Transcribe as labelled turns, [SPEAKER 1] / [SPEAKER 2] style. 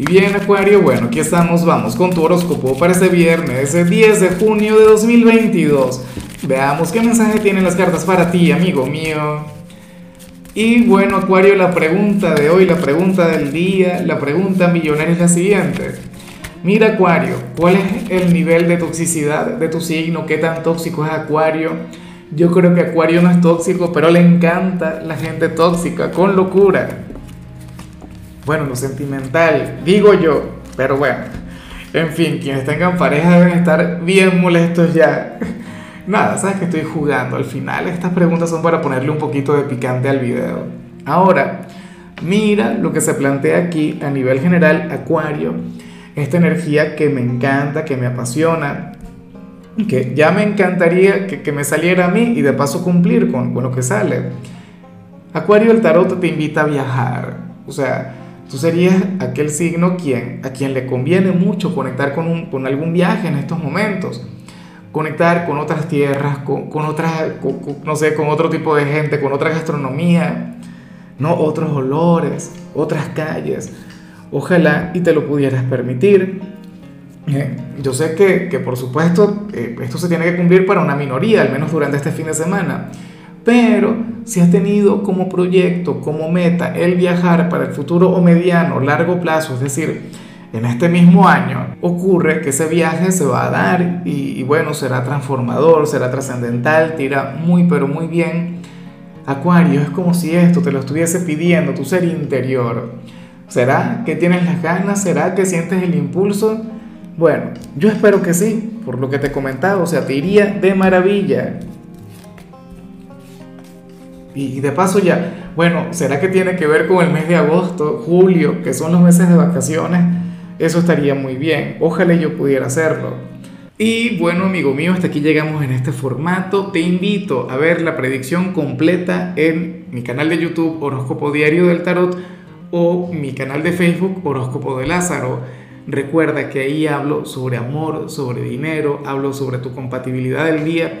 [SPEAKER 1] Y bien, Acuario, bueno, aquí estamos, vamos con tu horóscopo para este viernes, ese 10 de junio de 2022. Veamos qué mensaje tienen las cartas para ti, amigo mío. Y bueno, Acuario, la pregunta de hoy, la pregunta del día, la pregunta millonaria es la siguiente. Mira, Acuario, ¿cuál es el nivel de toxicidad de tu signo? ¿Qué tan tóxico es Acuario? Yo creo que Acuario no es tóxico, pero le encanta la gente tóxica, con locura. Bueno, lo sentimental, digo yo, pero bueno. En fin, quienes tengan pareja deben estar bien molestos ya. Nada, sabes que estoy jugando. Al final estas preguntas son para ponerle un poquito de picante al video. Ahora, mira lo que se plantea aquí a nivel general, Acuario. Esta energía que me encanta, que me apasiona, que ya me encantaría que, me saliera a mí y de paso cumplir con, con lo que sale. Acuario, el tarot te invita a viajar. O sea, tú serías aquel signo quien, a quien le conviene mucho conectar con, un, con algún viaje en estos momentos. Conectar con otras tierras, con, con otras, no sé, con otro tipo de gente, con otra gastronomía, ¿no? otros olores, otras calles. Ojalá y te lo pudieras permitir. Eh, yo sé que, que por supuesto eh, esto se tiene que cumplir para una minoría, al menos durante este fin de semana. Pero si has tenido como proyecto, como meta, el viajar para el futuro o mediano, largo plazo, es decir, en este mismo año, ocurre que ese viaje se va a dar y, bueno, será transformador, será trascendental, te irá muy pero muy bien. Acuario, es como si esto te lo estuviese pidiendo tu ser interior. ¿Será que tienes las ganas? ¿Será que sientes el impulso? Bueno, yo espero que sí, por lo que te he comentado, o sea, te iría de maravilla. Y de paso ya, bueno, ¿será que tiene que ver con el mes de agosto, julio, que son los meses de vacaciones? Eso estaría muy bien, ojalá yo pudiera hacerlo. Y bueno, amigo mío, hasta aquí llegamos en este formato. Te invito a ver la predicción completa en mi canal de YouTube Horóscopo Diario del Tarot o mi canal de Facebook Horóscopo de Lázaro. Recuerda que ahí hablo sobre amor, sobre dinero, hablo sobre tu compatibilidad del día.